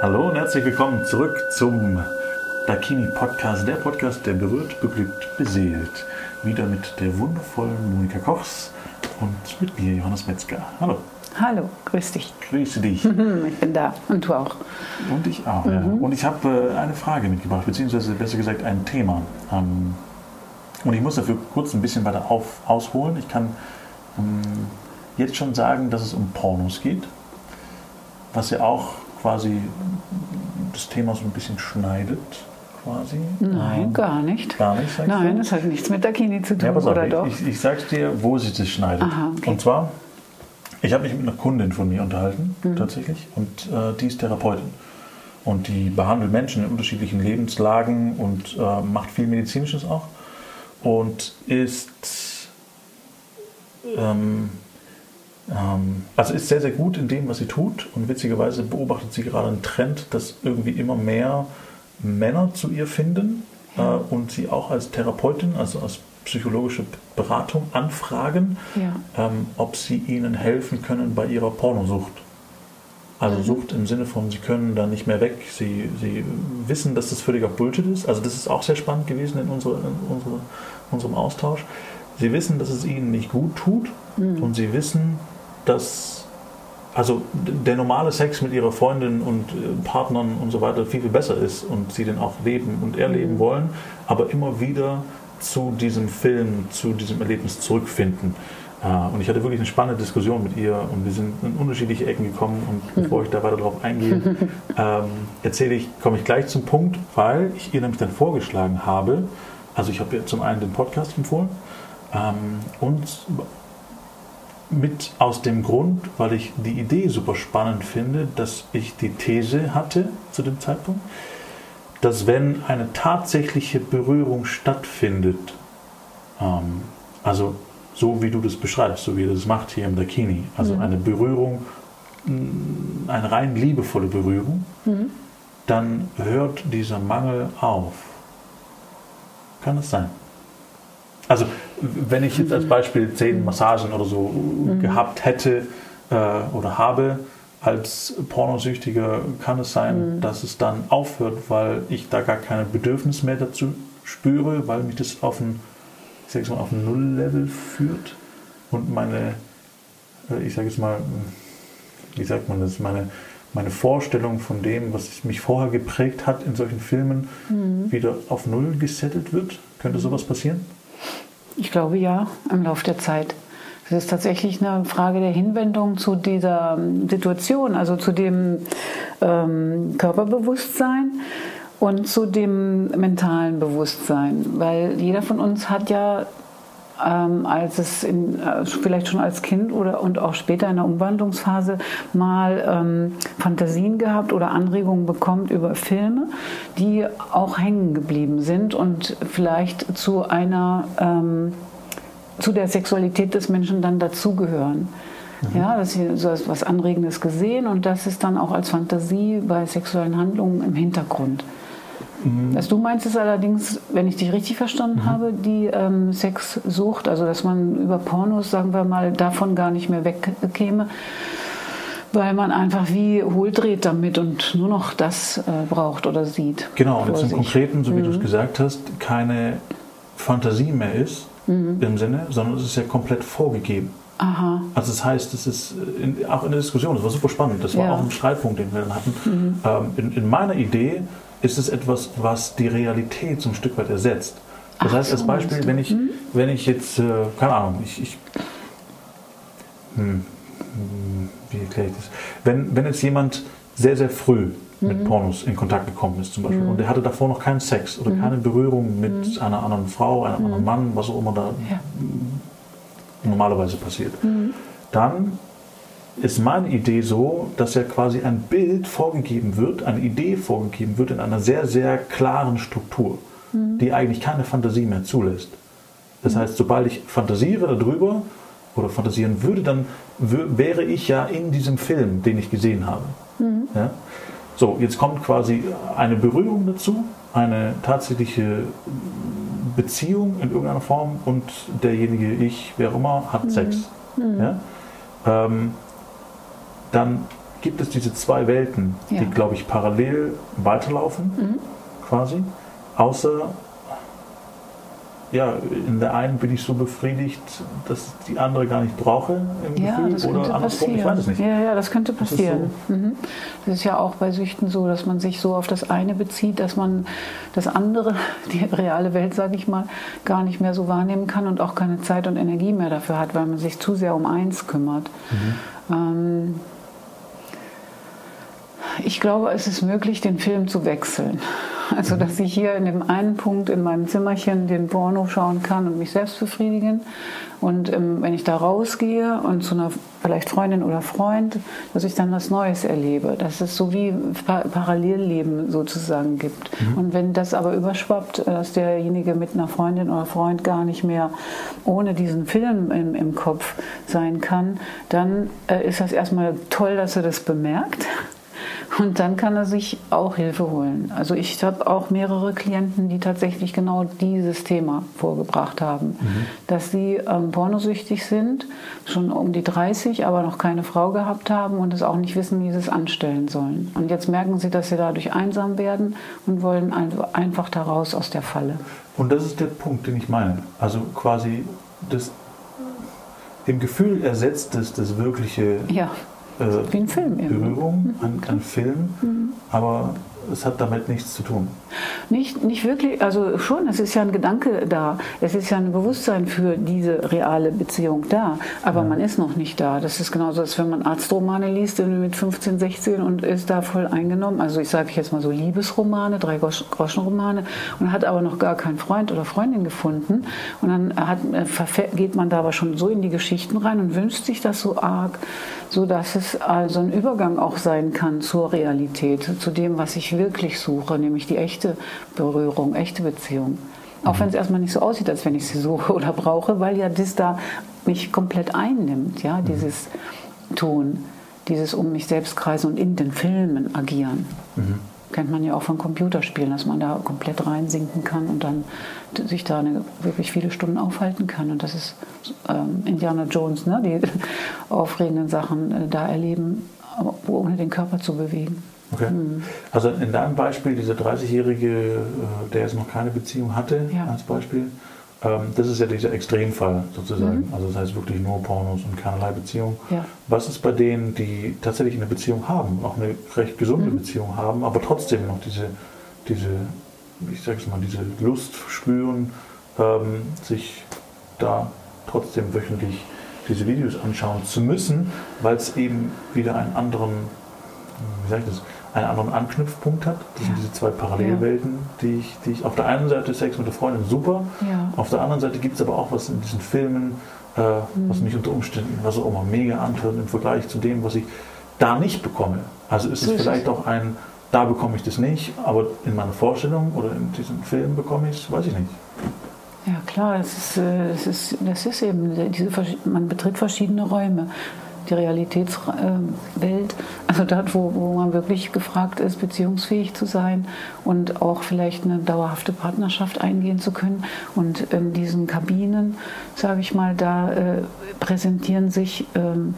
Hallo und herzlich willkommen zurück zum Dakini Podcast, der Podcast, der berührt, beglückt, beseelt. Wieder mit der wundervollen Monika Kochs und mit mir, Johannes Metzger. Hallo. Hallo, grüß dich. Grüße dich. Ich bin da und du auch. Und ich auch, ja. Und ich habe äh, eine Frage mitgebracht, beziehungsweise besser gesagt ein Thema. Ähm, und ich muss dafür kurz ein bisschen weiter auf, ausholen. Ich kann ähm, jetzt schon sagen, dass es um Pornos geht, was ja auch quasi das Thema so ein bisschen schneidet. Quasi. Nein, Ähm, gar nicht. Gar nicht, Nein, du? das hat nichts mit Dakini zu tun, Ja, oder ich, doch? Ich, ich sag's dir, wo sich das schneidet. Aha, okay. Und zwar, ich habe mich mit einer Kundin von mir unterhalten, Mhm. tatsächlich, und äh, die ist Therapeutin. Und die behandelt Menschen in unterschiedlichen Lebenslagen und äh, macht viel Medizinisches auch. Und ist, ähm, also ist sehr, sehr gut in dem, was sie tut. Und witzigerweise beobachtet sie gerade einen Trend, dass irgendwie immer mehr Männer zu ihr finden äh, und sie auch als Therapeutin, also als psychologische Beratung anfragen, Ja. ähm, ob sie ihnen helfen können bei ihrer Pornosucht. Also Sucht im Sinne von, sie können da nicht mehr weg, sie, sie wissen, dass das völliger Bullshit ist. Also das ist auch sehr spannend gewesen in, unsere, in unsere, unserem Austausch. Sie wissen, dass es ihnen nicht gut tut und sie wissen, dass also der normale Sex mit ihrer Freundin und äh, Partnern und so weiter viel, viel besser ist und sie den auch leben und erleben wollen, aber immer wieder zu diesem Film, zu diesem Erlebnis zurückfinden. Äh, Und ich hatte wirklich eine spannende Diskussion mit ihr und wir sind in unterschiedliche Ecken gekommen und bevor ich da weiter drauf eingehe, ähm, erzähle ich, komme ich gleich zum Punkt, weil ich ihr nämlich dann vorgeschlagen habe, also ich habe ihr zum einen den Podcast empfohlen ähm, und mit aus dem Grund, weil ich die Idee super spannend finde, dass ich die These hatte zu dem Zeitpunkt, dass wenn eine tatsächliche Berührung stattfindet, ähm, also so wie du das beschreibst, so wie er das macht hier im Dakini, also eine Berührung, mh, eine rein liebevolle Berührung, dann hört dieser Mangel auf. Kann das sein? Also, wenn ich jetzt als Beispiel zehn Massagen oder so gehabt hätte äh, oder habe als Pornosüchtiger, kann es sein, dass es dann aufhört, weil ich da gar kein Bedürfnis mehr dazu spüre, weil mich das auf ein, ich sag jetzt mal, auf ein Null-Level führt und meine, äh, ich sage jetzt mal, wie sagt man das, meine, meine Vorstellung von dem, was mich vorher geprägt hat in solchen Filmen, wieder auf Null gesettelt wird? Könnte sowas passieren? Ich glaube ja, im Laufe der Zeit. Es ist tatsächlich eine Frage der Hinwendung zu dieser ähm, Situation, also zu dem ähm, Körperbewusstsein und zu dem mentalen Bewusstsein. Weil jeder von uns hat ja, ähm, als es in, äh, vielleicht schon als Kind oder und auch später in der Umwandlungsphase mal ähm, Fantasien gehabt oder Anregungen bekommt über Filme, die auch hängen geblieben sind und vielleicht zu einer ähm, zu der Sexualität des Menschen dann dazugehören. Ja, dass sie so etwas Anregendes gesehen und das ist dann auch als Fantasie bei sexuellen Handlungen im Hintergrund. Was du meinst ist allerdings, wenn ich dich richtig verstanden habe, die ähm, Sexsucht, also dass man über Pornos, sagen wir mal, davon gar nicht mehr wegkäme, weil man einfach wie hohl dreht damit und nur noch das äh, braucht oder sieht. Genau, und jetzt im. Konkreten, so wie du es gesagt hast, keine Fantasie mehr ist im Sinne, sondern es ist ja komplett vorgegeben. Aha, Also das heißt, es ist in, auch in der Diskussion, das war super spannend, das war Ja. auch ein Streitpunkt, den wir dann hatten. Ähm, in, in meiner Idee ist es etwas, was die Realität so ein Stück weit ersetzt. Das Ach heißt, als Beispiel, wenn ich, wenn ich jetzt, äh, keine Ahnung, ich, ich hm, hm, wie erkläre ich das? Wenn, wenn jetzt jemand sehr, sehr früh mit Pornos in Kontakt gekommen ist zum Beispiel und der hatte davor noch keinen Sex oder keine Berührung mit einer anderen Frau, einem anderen Mann, was auch immer da ja. normalerweise passiert. Dann ist meine Idee so, dass ja quasi ein Bild vorgegeben wird, eine Idee vorgegeben wird in einer sehr, sehr klaren Struktur, die eigentlich keine Fantasie mehr zulässt. Das heißt, sobald ich fantasiere darüber oder fantasieren würde, dann wäre ich ja in diesem Film, den ich gesehen habe. Ja? So, jetzt kommt quasi eine Berührung dazu, eine tatsächliche Beziehung in irgendeiner Form und derjenige, ich, wer auch immer, hat Sex. Ja? Ähm, dann gibt es diese zwei Welten, Ja. die, glaube ich, parallel weiterlaufen, Mhm. quasi. Außer, ja, in der einen bin ich so befriedigt, dass ich die andere gar nicht brauche im Ja, Gefühl. das oder könnte andersrum, passieren. ich weiß es nicht. Ja, ja, das könnte ist passieren. Mhm. Das ist ja auch bei Süchten so, dass man sich so auf das eine bezieht, dass man das andere, die reale Welt, sage ich mal, gar nicht mehr so wahrnehmen kann und auch keine Zeit und Energie mehr dafür hat, weil man sich zu sehr um eins kümmert. Ähm, ich glaube, es ist möglich, den Film zu wechseln. Also, dass ich hier in dem einen Punkt in meinem Zimmerchen den Porno schauen kann und mich selbst befriedigen. Und ähm, wenn ich da rausgehe und zu einer vielleicht Freundin oder Freund, dass ich dann was Neues erlebe. Dass es so wie pa Parallelleben sozusagen gibt. Und wenn das aber überschwappt, dass derjenige mit einer Freundin oder Freund gar nicht mehr ohne diesen Film im, im Kopf sein kann, dann äh, ist das erstmal toll, dass er das bemerkt. Und dann kann er sich auch Hilfe holen. Also ich habe auch mehrere Klienten, die tatsächlich genau dieses Thema vorgebracht haben. Dass sie ähm, pornosüchtig sind, schon um die 30, aber noch keine Frau gehabt haben und es auch nicht wissen, wie sie es anstellen sollen. Und jetzt merken sie, dass sie dadurch einsam werden und wollen einfach da raus aus der Falle. Und das ist der Punkt, den ich meine. Also quasi das im Gefühl ersetzt es das wirkliche Ja, äh, wie ein Film. Berührung, ein, ein Film, aber es hat damit nichts zu tun. Nicht, nicht wirklich, also schon, es ist ja ein Gedanke da, es ist ja ein Bewusstsein für diese reale Beziehung da, aber man ist noch nicht da. Das ist genauso, als wenn man Arztromane liest mit 15, 16 und ist da voll eingenommen. Also ich sage jetzt mal so Liebesromane, drei Groschenromane und hat aber noch gar keinen Freund oder Freundin gefunden und dann hat, äh, geht man da aber schon so in die Geschichten rein und wünscht sich das so arg, so dass es also ein Übergang auch sein kann zur Realität, zu dem, was ich wirklich suche, nämlich die echte Berührung, echte Beziehung. Auch wenn es erstmal nicht so aussieht, als wenn ich sie suche oder brauche, weil ja das da mich komplett einnimmt, ja, dieses Tun, dieses um mich selbst kreisen und in den Filmen agieren. Kennt man ja auch von Computerspielen, dass man da komplett reinsinken kann und dann sich da eine, wirklich viele Stunden aufhalten kann. Und das ist ähm, Indiana Jones, ne? die aufregenden Sachen äh, da erleben, aber ohne den Körper zu bewegen. Okay. Also in deinem Beispiel, dieser 30-Jährige, äh, der jetzt noch keine Beziehung hatte, Ja. als Beispiel, ähm, das ist ja dieser Extremfall sozusagen. Also das heißt wirklich nur Pornos und keinerlei Beziehung. Ja. Was ist bei denen, die tatsächlich eine Beziehung haben, auch eine recht gesunde Beziehung haben, aber trotzdem noch diese, diese ich sage es mal, diese Lust spüren, ähm, sich da trotzdem wöchentlich diese Videos anschauen zu müssen, weil es eben wieder einen anderen, wie sage ich das, einen anderen Anknüpfpunkt hat. Das sind diese zwei Parallelwelten, die ich, die ich auf der einen Seite Sex mit der Freundin super, auf der anderen Seite gibt es aber auch was in diesen Filmen, äh, was mich unter Umständen, was auch immer mega antört im Vergleich zu dem, was ich da nicht bekomme. Also ist es vielleicht auch ein, da bekomme ich das nicht, aber in meiner Vorstellung oder in diesem Film bekomme ich es, weiß ich nicht. Ja klar, das ist, äh, das ist, das ist eben, diese, man betritt verschiedene Räume. Die Realitätswelt, also dort, wo, wo man wirklich gefragt ist, beziehungsfähig zu sein und auch vielleicht eine dauerhafte Partnerschaft eingehen zu können. Und in diesen Kabinen, sage ich mal, da äh, präsentieren sich ähm,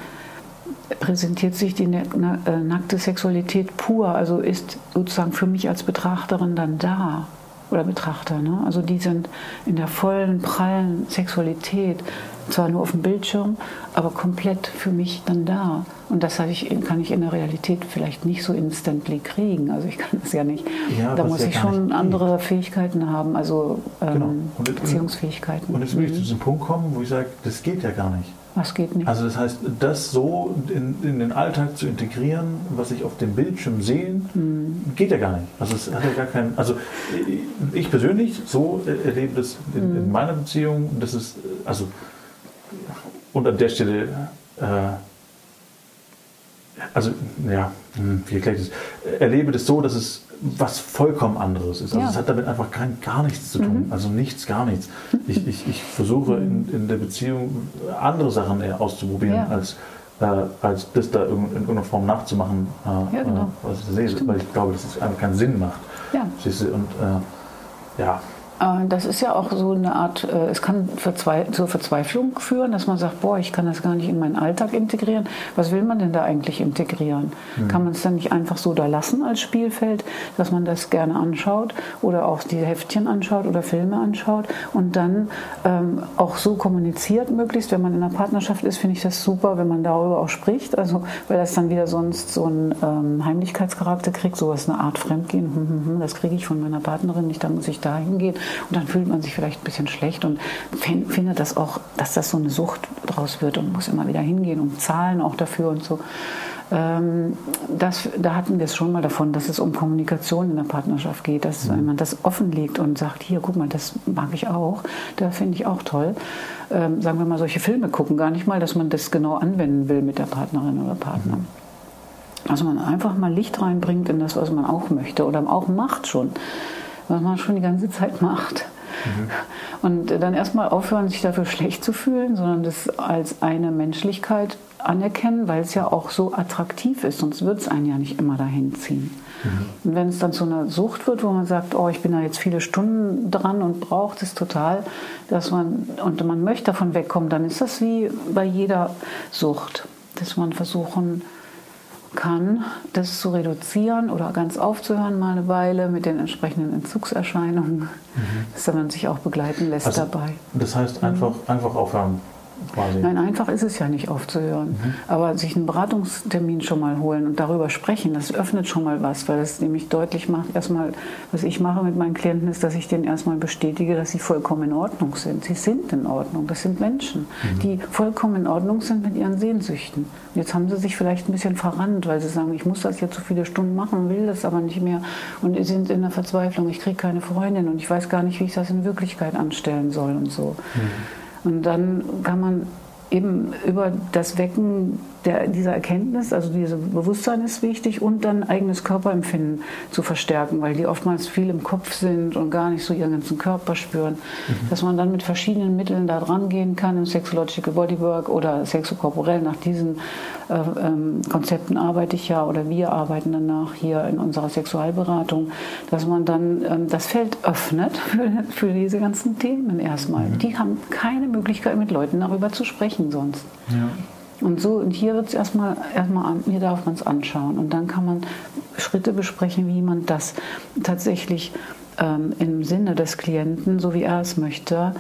präsentiert sich die äh, nackte Sexualität pur, also ist sozusagen für mich als Betrachterin dann da oder Betrachter. Ne? Also die sind in der vollen, prallen Sexualität, zwar nur auf dem Bildschirm, aber komplett für mich dann da. Und das ich, kann ich in der Realität vielleicht nicht so instantly kriegen. Also ich kann das ja nicht. Ja, da muss ja ich schon andere Fähigkeiten haben, also ähm, Genau. Und jetzt- Beziehungsfähigkeiten. Und jetzt will ich zu diesem Punkt kommen, wo ich sage, das geht ja gar nicht. Was geht nicht? Also das heißt, das so in, in den Alltag zu integrieren, was ich auf dem Bildschirm sehe, geht ja gar nicht. Also es hat ja gar keinen. Also ich persönlich so erlebe das in, in meiner Beziehung. Das ist also und an der Stelle. Äh, also ja, wie erkläre ich das? Erlebe das so, dass es was vollkommen anderes ist. Also Ja. es hat damit einfach kein, gar nichts zu tun. Also nichts, gar nichts. Ich, ich, ich versuche in, in der Beziehung andere Sachen auszuprobieren, Ja. als, äh, als das da in, in irgendeiner Form nachzumachen, äh, Ja, genau. äh, was ich sehe. Weil ich glaube, dass es einfach keinen Sinn macht. Ja. Siehst du? Und äh, ja, das ist ja auch so eine Art, äh, es kann zur Verzweiflung führen, dass man sagt, boah, ich kann das gar nicht in meinen Alltag integrieren. Was will man denn da eigentlich integrieren? Mhm. Kann man es dann nicht einfach so da lassen als Spielfeld, dass man das gerne anschaut oder auch die Heftchen anschaut oder Filme anschaut und dann ähm, auch so kommuniziert möglichst, wenn man in einer Partnerschaft ist, finde ich das super, wenn man darüber auch spricht, also weil das dann wieder sonst so einen ähm, Heimlichkeitscharakter kriegt, sowas eine Art Fremdgehen, hm, hm, hm, das kriege ich von meiner Partnerin nicht, da muss ich da hingehen und dann fühlt man sich vielleicht ein bisschen schlecht und findet das auch, dass das so eine Sucht draus wird und muss immer wieder hingehen und zahlen auch dafür und so. Ähm, das, da hatten wir es schon mal davon, dass es um Kommunikation in der Partnerschaft geht, dass mhm. wenn man das offenlegt und sagt, hier, guck mal, das mag ich auch, da finde ich auch toll. Ähm, sagen wir mal, solche Filme gucken, gar nicht mal, dass man das genau anwenden will mit der Partnerin oder Partner. Mhm. Also man einfach mal Licht reinbringt in das, was man auch möchte oder auch macht schon was man schon die ganze Zeit macht. Mhm. Und dann erstmal aufhören, sich dafür schlecht zu fühlen, sondern das als eine Menschlichkeit anerkennen, weil es ja auch so attraktiv ist, sonst wird es einen ja nicht immer dahin ziehen. Mhm. Und wenn es dann zu einer Sucht wird, wo man sagt, oh, ich bin da jetzt viele Stunden dran und braucht es total, dass man und man möchte davon wegkommen, dann ist das wie bei jeder Sucht, dass man versuchen kann, das zu reduzieren oder ganz aufzuhören mal eine Weile mit den entsprechenden Entzugserscheinungen, mhm. dass man sich auch begleiten lässt also, dabei. Das heißt einfach, mhm. einfach aufhören quasi. Nein, einfach ist es ja nicht aufzuhören. Mhm. Aber sich einen Beratungstermin schon mal holen und darüber sprechen, das öffnet schon mal was, weil es nämlich deutlich macht, erstmal, was ich mache mit meinen Klienten, ist, dass ich denen erstmal bestätige, dass sie vollkommen in Ordnung sind. Sie sind in Ordnung. Das sind Menschen, mhm. die vollkommen in Ordnung sind mit ihren Sehnsüchten. Jetzt haben sie sich vielleicht ein bisschen verrannt, weil sie sagen, ich muss das jetzt so viele Stunden machen, will das aber nicht mehr. Und sie sind in der Verzweiflung, ich kriege keine Freundin und ich weiß gar nicht, wie ich das in Wirklichkeit anstellen soll und so. Mhm. Und dann kann man eben über das Wecken der, dieser Erkenntnis, also dieses Bewusstsein ist wichtig und dann eigenes Körperempfinden zu verstärken, weil die oftmals viel im Kopf sind und gar nicht so ihren ganzen Körper spüren. Mhm. Dass man dann mit verschiedenen Mitteln da dran gehen kann, im Sexological Bodywork oder sexokorporell, nach diesen ähm, Konzepten arbeite ich ja oder wir arbeiten danach hier in unserer Sexualberatung, dass man dann ähm, das Feld öffnet für, für, diese ganzen Themen erstmal. Mhm. Die haben keine Möglichkeit, mit Leuten darüber zu sprechen sonst. Ja. Und so, und hier wird es erstmal, erstmal, hier darf man es anschauen. Und dann kann man Schritte besprechen, wie man das tatsächlich ähm, im Sinne des Klienten, so wie er es möchte,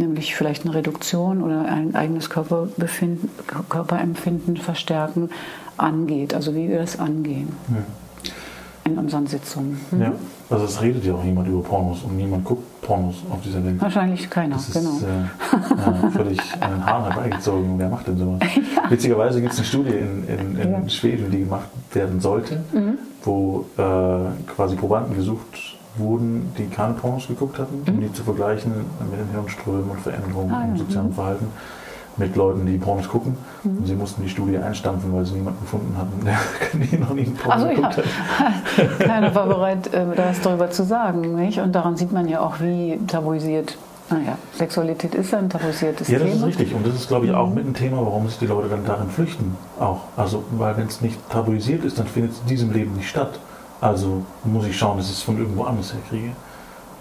nämlich vielleicht eine Reduktion oder ein eigenes Körperempfinden verstärken, angeht. Also wie wir das angehen. Ja in unseren Sitzungen. Mhm. Ja, also es redet ja auch niemand über Pornos und niemand guckt Pornos auf dieser Welt. Wahrscheinlich keiner, das ist, genau. Äh, äh, völlig an den Haaren herbeigezogen. Wer macht denn sowas? Ja. Witzigerweise gibt es eine Studie in, in, in ja. Schweden, die gemacht werden sollte, mhm. wo äh, quasi Probanden gesucht wurden, die keine Pornos geguckt hatten, um mhm. die zu vergleichen mit den Hirnströmen und Veränderungen ah, im sozialen. Verhalten mit Leuten, die Pornos gucken. Mhm. Und sie mussten die Studie einstampfen, weil sie niemanden gefunden hatten, der noch nie einen Porno also, geguckt ja. hat. Keiner war bereit, äh, das darüber zu sagen. Nicht? Und daran sieht man ja auch, wie tabuisiert naja, Sexualität ist ein tabuisiertes Thema. Ja, das Thema. ist richtig. Und das ist, glaube ich, auch mhm. mit ein Thema, warum sich die Leute dann darin flüchten. Auch. Also, weil wenn es nicht tabuisiert ist, dann findet es in diesem Leben nicht statt. Also muss ich schauen, dass ich es von irgendwo anders her kriege.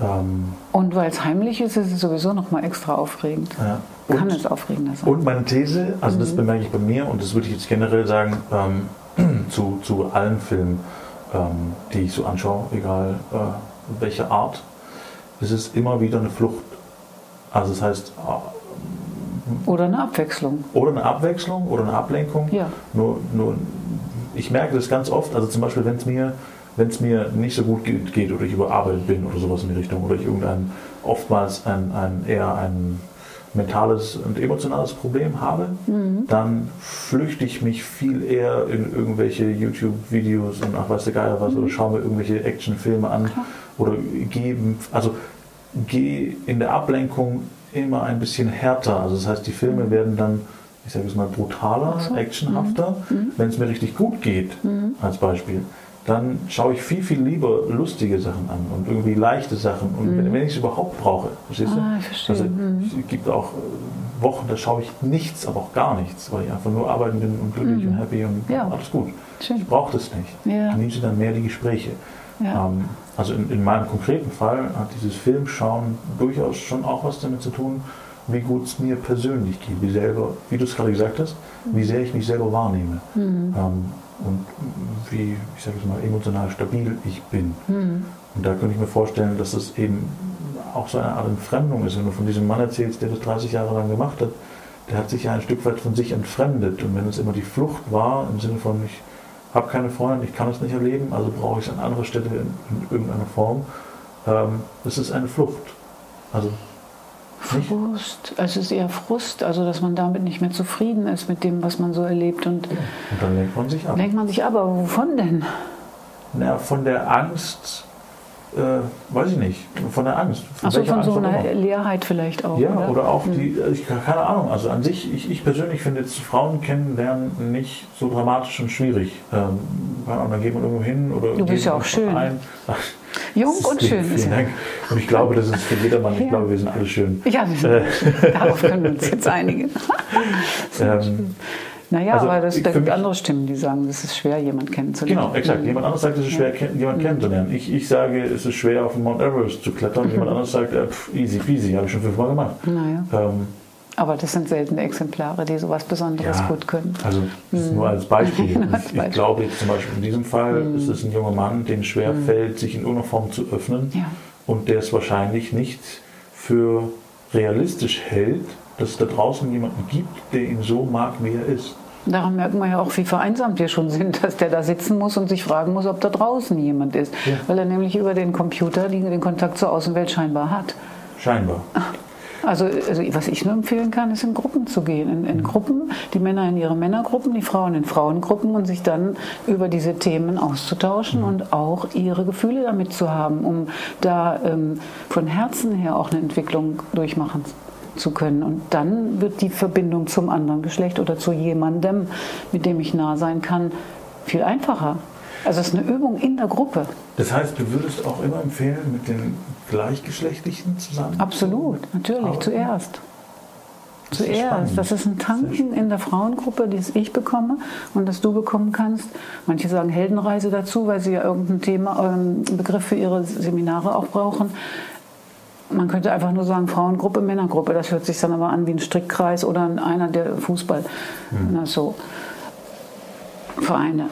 Ähm und weil es heimlich ist, ist es sowieso noch mal extra aufregend. Ja. Und, Kann es aufregender sein. Und meine These, also mhm. das bemerke ich bei mir und das würde ich jetzt generell sagen ähm, zu, zu allen Filmen, ähm, die ich so anschaue, egal äh, welche Art, es ist immer wieder eine Flucht. Also das heißt... Äh, oder eine Abwechslung. Oder eine Abwechslung oder eine Ablenkung. Ja. Nur, nur, ich merke das ganz oft, also zum Beispiel, wenn es mir wenn es mir nicht so gut geht oder ich überarbeitet bin oder sowas in die Richtung oder ich irgendein, oftmals ein, ein eher ein mentales und emotionales Problem habe, mhm. dann flüchte ich mich viel eher in irgendwelche YouTube-Videos und ach weiß der Geier was mhm. oder schaue mir irgendwelche Actionfilme an Klar. oder gehe, also gehe in der Ablenkung immer ein bisschen härter. Also das heißt, die Filme mhm. werden dann, ich sage es mal, brutaler, so. actionhafter, mhm. Mhm. wenn es mir richtig gut geht, als Beispiel dann schaue ich viel, viel lieber lustige Sachen an und irgendwie leichte Sachen. Und mhm. wenn, ich es überhaupt brauche, verstehst du? Ah, ich verstehe. Also mhm. es gibt auch äh, Wochen, da schaue ich nichts, aber auch gar nichts, weil ich einfach nur arbeiten bin und glücklich Mhm. und happy und Ja. alles gut. Schön. Ich brauche das nicht. Ja. Ich genieße dann mehr die Gespräche. Ja. Ähm, also in, in meinem konkreten Fall hat dieses Filmschauen durchaus schon auch was damit zu tun, wie gut es mir persönlich geht, wie selber, wie du es gerade gesagt hast, wie sehr ich mich selber wahrnehme Mhm. ähm, und wie, ich sage es mal, emotional stabil ich bin. Mhm. Und da könnte ich mir vorstellen, dass es eben auch so eine Art Entfremdung ist. Wenn du von diesem Mann erzählst, der das 30 Jahre lang gemacht hat, der hat sich ja ein Stück weit von sich entfremdet. Und wenn es immer die Flucht war, im Sinne von, ich habe keine Freunde, ich kann es nicht erleben, also brauche ich es an anderer Stelle in, in irgendeiner Form, ähm, das ist eine Flucht. Also Frust, es ist eher Frust, also dass man damit nicht mehr zufrieden ist mit dem, was man so erlebt. Und Und dann lenkt man sich ab. denkt man sich, aber wovon denn? Na, von der Angst, äh, weiß ich nicht, von der Angst. Von so Angst auch einer. Leerheit vielleicht auch. Ja, oder? oder auch Hm. die, ich, keine Ahnung, also an sich, ich, ich persönlich finde jetzt Frauen kennenlernen nicht so dramatisch und schwierig. Ähm, dann geht man irgendwo hin oder Du bist ja auch schön. Ein. Jung und schön Vielen. Dank. Und ich glaube, das ist für jedermann, ich Ja. glaube, wir sind alle schön. Ja, Äh. darauf können wir uns jetzt einigen. Ähm, Naja, Also, aber das, da gibt andere Stimmen, die sagen, es ist schwer, jemanden kennenzulernen. genau, exakt. Jemand anderes sagt, es ist schwer, jemanden kennenzulernen. Ich, ich sage, es ist schwer, auf den Mount Everest zu klettern. Mhm. Jemand anderes sagt, äh, pff, easy peasy, habe ich schon fünfmal gemacht. Naja, Ähm, aber das sind seltene Exemplare, die sowas Besonderes Ja. gut können. Also das ist nur als Beispiel. Als Ich, ich Beispiel. glaube jetzt zum Beispiel in diesem Fall ist es ein junger Mann, dem schwer fällt, sich in irgendeiner Form zu öffnen Ja. und der es wahrscheinlich nicht für realistisch hält, dass es da draußen jemanden gibt, der ihn so mag, wie er ist. Daran merken wir ja auch, wie vereinsamt wir schon sind, dass der da sitzen muss und sich fragen muss, ob da draußen jemand ist. Ja. Weil er nämlich über den Computer den Kontakt zur Außenwelt scheinbar hat. Scheinbar. Also, also was ich nur empfehlen kann, ist in Gruppen zu gehen. In, in Gruppen, die Männer in ihre Männergruppen, die Frauen in Frauengruppen und sich dann über diese Themen auszutauschen und auch ihre Gefühle damit zu haben, um da ähm, von Herzen her auch eine Entwicklung durchmachen zu können. Und dann wird die Verbindung zum anderen Geschlecht oder zu jemandem, mit dem ich nah sein kann, viel einfacher. Also es ist eine Übung in der Gruppe. Das heißt, du würdest auch immer empfehlen, mit den Gleichgeschlechtlichen zusammen? Absolut, natürlich, Aber- zuerst. Das Zuerst. Das ist ein Tanken in der Frauengruppe, das ich bekomme und das du bekommen kannst. Manche sagen Heldenreise dazu, weil sie ja irgendein Thema, ähm, einen Begriff für ihre Seminare auch brauchen. Man könnte einfach nur sagen Frauengruppe, Männergruppe. Das hört sich dann aber an wie ein Strickkreis oder ein- einer der Fußball. Na, so. Vereine.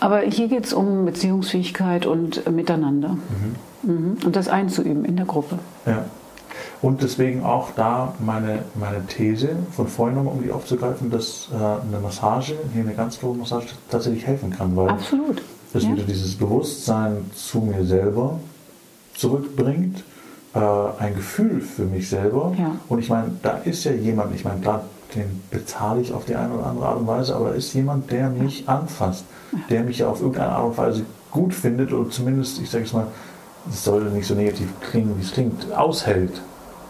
Aber hier geht es um Beziehungsfähigkeit und Miteinander. Mhm. Und das einzuüben in der Gruppe. Ja. Und deswegen auch da meine, meine These von vorhin nochmal, um die aufzugreifen, dass äh, eine Massage, hier eine ganz grobe Massage, tatsächlich helfen kann, weil Absolut. das Ja. wieder dieses Bewusstsein zu mir selber zurückbringt, äh, ein Gefühl für mich selber. Ja. Und ich meine, da ist ja jemand, ich meine, klar, den bezahle ich auf die eine oder andere Art und Weise, aber da ist jemand, der mich anfasst, der mich ja auf irgendeine Art und Weise gut findet oder zumindest, ich sage es mal, es soll nicht so negativ klingen, wie es klingt, aushält.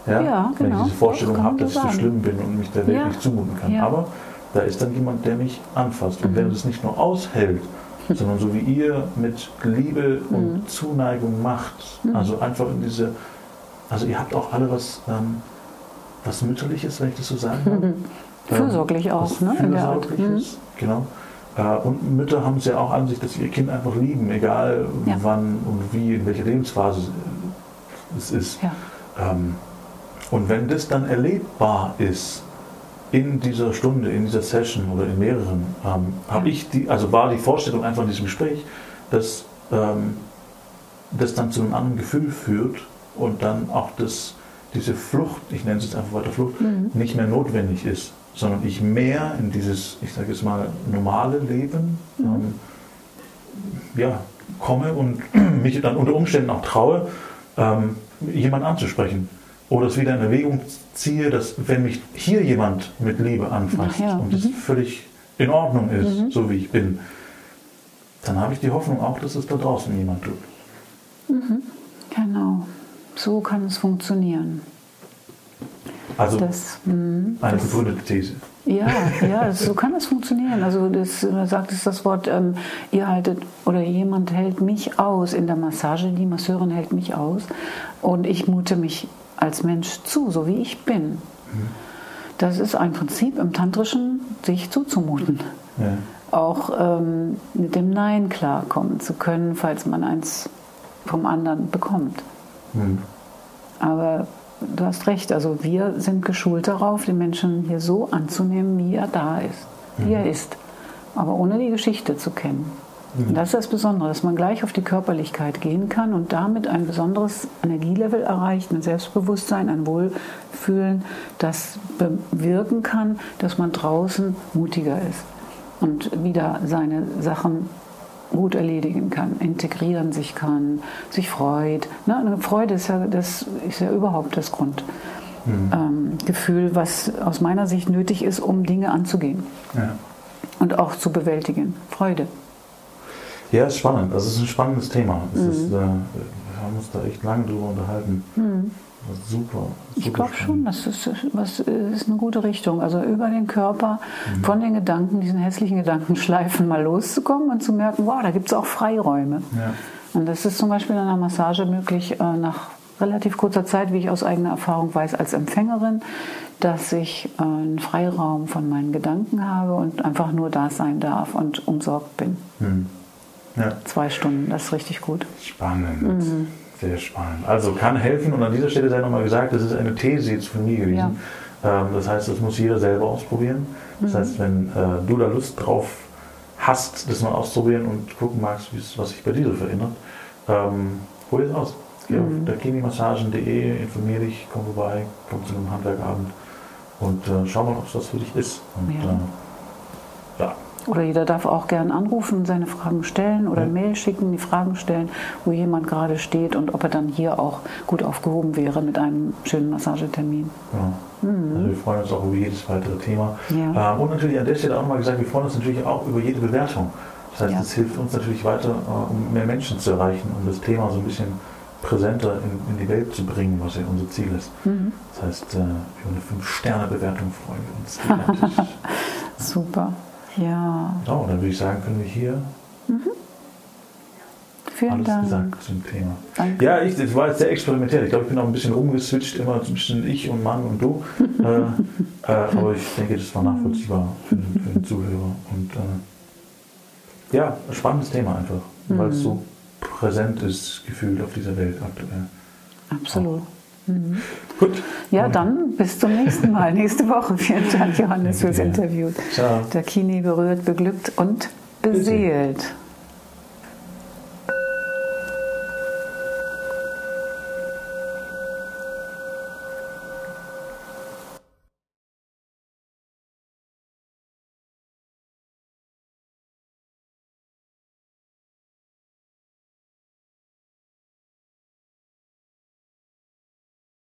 Ja, Ja, Wenn genau. ich diese Vorstellung habe, dass ich so schlimm bin und mich der Welt Ja. nicht zumuten kann. Ja. Aber da ist dann jemand, der mich anfasst. Und Mhm. wenn er das nicht nur aushält, sondern so wie ihr mit Liebe Mhm. und Zuneigung macht, also einfach in diese, also ihr habt auch alle was, ähm, was Mütterliches, wenn ich das so sagen darf. Ähm, Fürsorglich auch, was ne. Fürsorgliches, genau. Äh, Und Mütter haben es ja auch an sich, dass sie ihr Kind einfach lieben, egal Ja. wann und wie, in welcher Lebensphase es ist. Ja. Ähm, Und wenn das dann erlebbar ist in dieser Stunde, in dieser Session oder in mehreren, ähm, habe ich die, also war die Vorstellung einfach in diesem Gespräch, dass ähm, das dann zu einem anderen Gefühl führt und dann auch das, diese Flucht, ich nenne es jetzt einfach weiter Flucht, Mhm. nicht mehr notwendig ist, sondern ich mehr in dieses, ich sage jetzt mal, normale Leben Mhm. ähm, ja, komme und mich dann unter Umständen auch traue, ähm, jemanden anzusprechen. Oder es wieder in Erwägung ziehe, dass wenn mich hier jemand mit Liebe anfasst ja, und es mhm. völlig in Ordnung ist, so wie ich bin, dann habe ich die Hoffnung auch, dass es da draußen jemand tut. Genau. So kann es funktionieren. Also Das, mh, eine das, begründete These. ja, ja, so kann es funktionieren. Also das da sagt es das Wort, ähm, ihr haltet oder jemand hält mich aus in der Massage, die Masseurin hält mich aus und ich mute mich als Mensch zu, so wie ich bin. das ist ein Prinzip im Tantrischen, sich zuzumuten. Ja. Auch ähm, mit dem Nein klarkommen zu können, falls man eins vom anderen bekommt. Mhm. Aber du hast recht, also wir sind geschult darauf, den Menschen hier so anzunehmen, wie er da ist, wie mhm. er ist, aber ohne die Geschichte zu kennen. Mhm. Und das ist das Besondere, dass man gleich auf die Körperlichkeit gehen kann und damit ein besonderes Energielevel erreicht, ein Selbstbewusstsein, ein Wohlfühlen, das bewirken kann, dass man draußen mutiger ist und wieder seine Sachen gut erledigen kann, integrieren sich kann, sich freut. Ne? Eine Freude ist ja, das ist ja überhaupt das Grundgefühl, mhm. ähm, was aus meiner Sicht nötig ist, um Dinge anzugehen ja. und auch zu bewältigen. Freude. Ja, ist spannend. Das ist ein spannendes Thema. Mhm. Ist, äh, wir haben uns da echt lange drüber unterhalten. Mhm. Super, super. Ich glaube schon, das ist, das ist eine gute Richtung. Also über den Körper, mhm. von den Gedanken, diesen hässlichen Gedankenschleifen mal loszukommen und zu merken, wow, da gibt es auch Freiräume. Ja. Und das ist zum Beispiel in einer Massage möglich, äh, nach relativ kurzer Zeit, wie ich aus eigener Erfahrung weiß, als Empfängerin, dass ich äh, einen Freiraum von meinen Gedanken habe und einfach nur da sein darf und umsorgt bin. Mhm. Ja. Zwei Stunden, das ist richtig gut. Spannend. Mhm. Sehr spannend. Also kann helfen und an dieser Stelle sei nochmal gesagt, das ist eine These jetzt von mir gewesen. Ja. Ähm, das heißt, das muss jeder selber ausprobieren. Das mhm. heißt, wenn äh, du da Lust drauf hast, das mal auszuprobieren und gucken magst, was sich bei dir so verändert, ähm, probier es aus. Geh mhm. auf dakinimassagen.de, informier dich, komm vorbei, komm zu einem Handwerkabend und äh, schau mal, ob es das für dich ist. Und, ja. Äh, ja. Oder jeder darf auch gern anrufen, seine Fragen stellen oder ja. Mail schicken, die Fragen stellen, wo jemand gerade steht und ob er dann hier auch gut aufgehoben wäre mit einem schönen Massagetermin. Ja. Mhm. Also wir freuen uns auch über jedes weitere Thema. Ja. Ähm, und natürlich an der Stelle auch nochmal gesagt, wir freuen uns natürlich auch über jede Bewertung. Das heißt, es hilft uns natürlich weiter, äh, um mehr Menschen zu erreichen, um das Thema so ein bisschen präsenter in, in die Welt zu bringen, was ja unser Ziel ist. Mhm. Das heißt, äh, über eine 5-Sterne-Bewertung freuen wir uns. Super. Ja. Oh, dann würde ich sagen, können wir hier mhm. Vielen alles Dank. gesagt zum Thema. Danke. Ja, ich, das war jetzt sehr experimentell. Ich glaube, ich bin auch ein bisschen rumgeswitcht, immer zwischen ich und Mann und du. äh, äh, aber ich denke, das war nachvollziehbar für den, für den Zuhörer. Und äh, ja, spannendes Thema einfach, mhm. weil es so präsent ist, gefühlt auf dieser Welt aktuell. Absolut. Auch. Mhm. Gut. Ja, dann bis zum nächsten Mal, nächste Woche. Vielen Dank, Johannes, fürs Interview. Ciao. Der Kini berührt, beglückt und beseelt.